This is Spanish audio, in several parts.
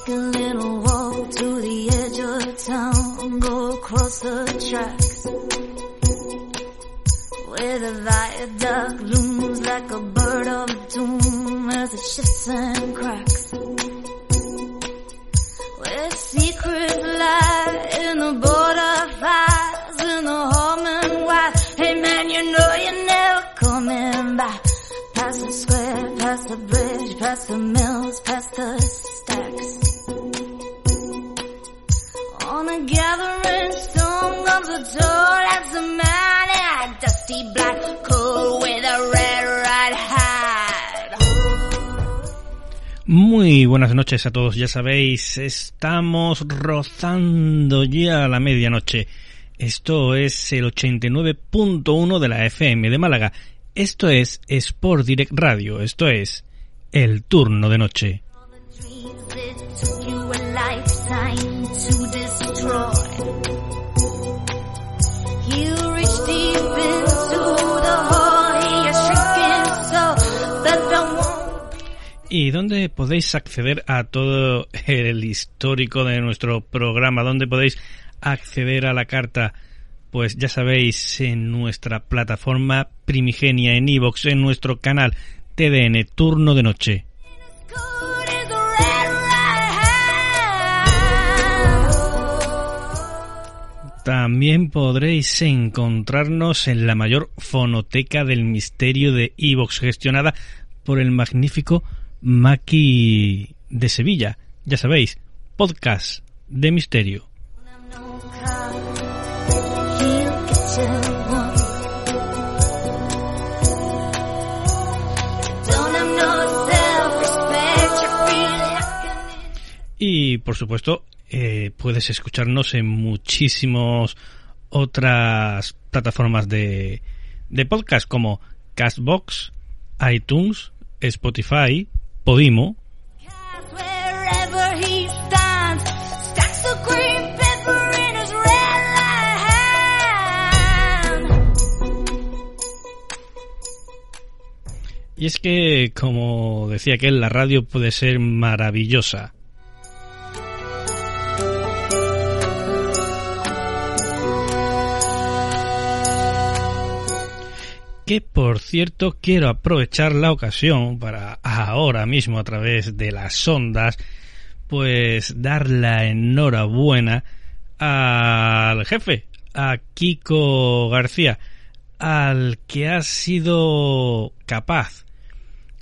Take a little walk to the edge of town, go across the tracks. Where the viaduct looms like a bird of doom as it shifts and cracks. Tall handsome man in a dusty black coat with a red right hat. Muy buenas noches a todos, ya sabéis, estamos rozando ya la medianoche. Esto es el 89.1 de la FM de Málaga. Esto es Sport Direct Radio, esto es el turno de noche. ¿Y dónde podéis acceder a todo el histórico de nuestro programa? ¿Dónde podéis acceder a la carta? Pues ya sabéis, en nuestra plataforma primigenia, en iVoox, en nuestro canal TDN Turno de Noche. También podréis encontrarnos en la mayor fonoteca del misterio de iVoox, gestionada por el magnífico Maki de Sevilla. Ya sabéis, podcast de misterio. Y por supuesto, eh, puedes escucharnos en muchísimas otras plataformas de, de podcast como Castbox, iTunes, Spotify, Podimo. Y es que, como decía aquel, la radio puede ser maravillosa. Que por cierto quiero aprovechar la ocasión para ahora mismo a través de las ondas pues dar la enhorabuena al jefe, a Kiko García, al que ha sido capaz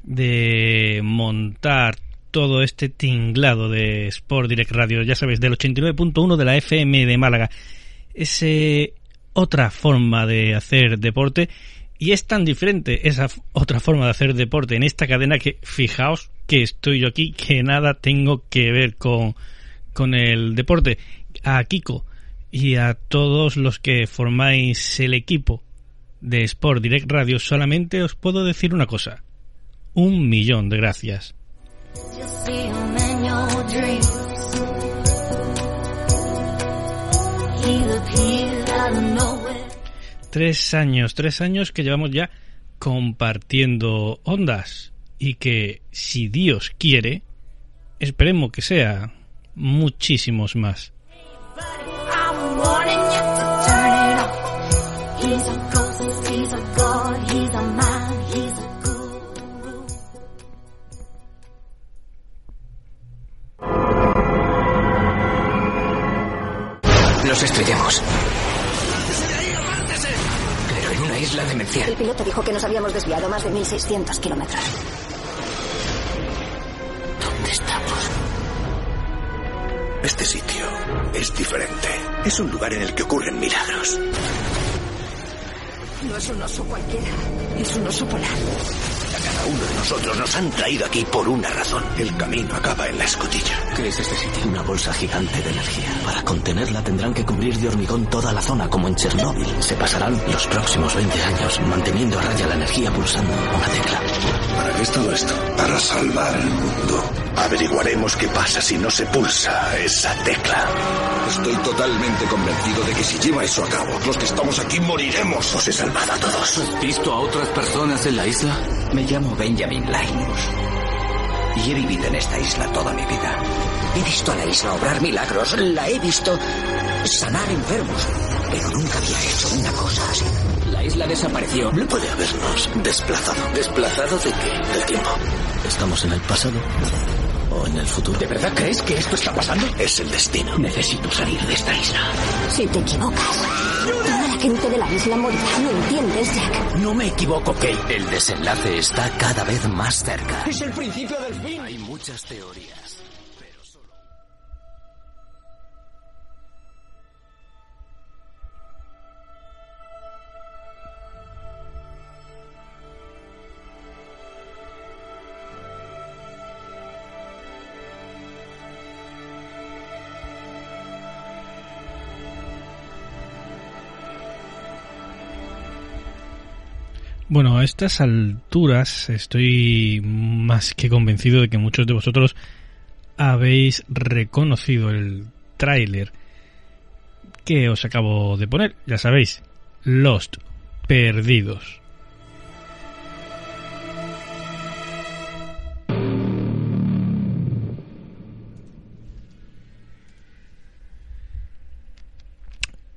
de montar todo este tinglado de Sport Direct Radio, ya sabéis, del 89.1 de la FM de Málaga. Ese otra forma de hacer deporte y es tan diferente esa otra forma de hacer deporte en esta cadena que fijaos que estoy yo aquí que nada tengo que ver con con el deporte. A Kiko y a todos los que formáis el equipo de Sport Direct Radio solamente os puedo decir una cosa. Un millón de gracias. Tres años, tres años que llevamos ya compartiendo ondas y que si Dios quiere, esperemos que sea muchísimos más. Isla demencial. El piloto dijo que nos habíamos desviado más de 1.600 kilómetros. ¿Dónde estamos? Este sitio es diferente. Es un lugar en el que ocurren milagros. No es un oso cualquiera. Es un oso polar. Cada uno de nosotros nos han traído aquí por una razón. El camino acaba en la escotilla. ¿Qué es este sitio? Una bolsa gigante de energía. Para contenerla tendrán que cubrir de hormigón toda la zona, como en Chernóbil. Se pasarán los próximos 20 años manteniendo a raya la energía pulsando una tecla. ¿Para qué es todo esto? Para salvar el mundo. Averiguaremos qué pasa si no se pulsa esa tecla. Estoy totalmente convencido de que si lleva eso a cabo, los que estamos aquí moriremos. Os he salvado a todos. ¿Has visto a otras personas en la isla? Me llamo Benjamin Linus. Y he vivido en esta isla toda mi vida. He visto a la isla obrar milagros, la he visto sanar enfermos, pero nunca había hecho una cosa así. La isla desapareció. No puede habernos desplazado. ¿Desplazado de qué? Del tiempo. ¿Estamos en el pasado o en el futuro? ¿De verdad crees que esto está pasando? Es el destino. Necesito salir de esta isla. Si te equivocas, gente de la isla morirá. ¿No entiendes, Jack? No me equivoco, Kate. El desenlace está cada vez más cerca. Es el principio del fin. Hay muchas teorías. Bueno, a estas alturas estoy más que convencido de que muchos de vosotros habéis reconocido el tráiler que os acabo de poner. Ya sabéis, Lost, perdidos.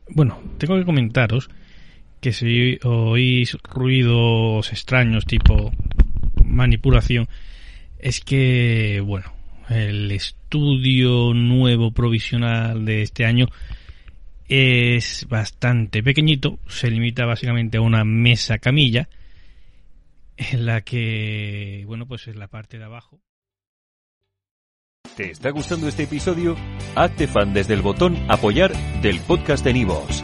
Bueno, tengo que comentaros que si oís ruidos extraños tipo manipulación, es que, bueno, el estudio nuevo provisional de este año es bastante pequeñito, se limita básicamente a una mesa camilla en la que, bueno, pues es la parte de abajo. ¿Te está gustando este episodio? Hazte fan desde el botón apoyar del podcast de Nivos.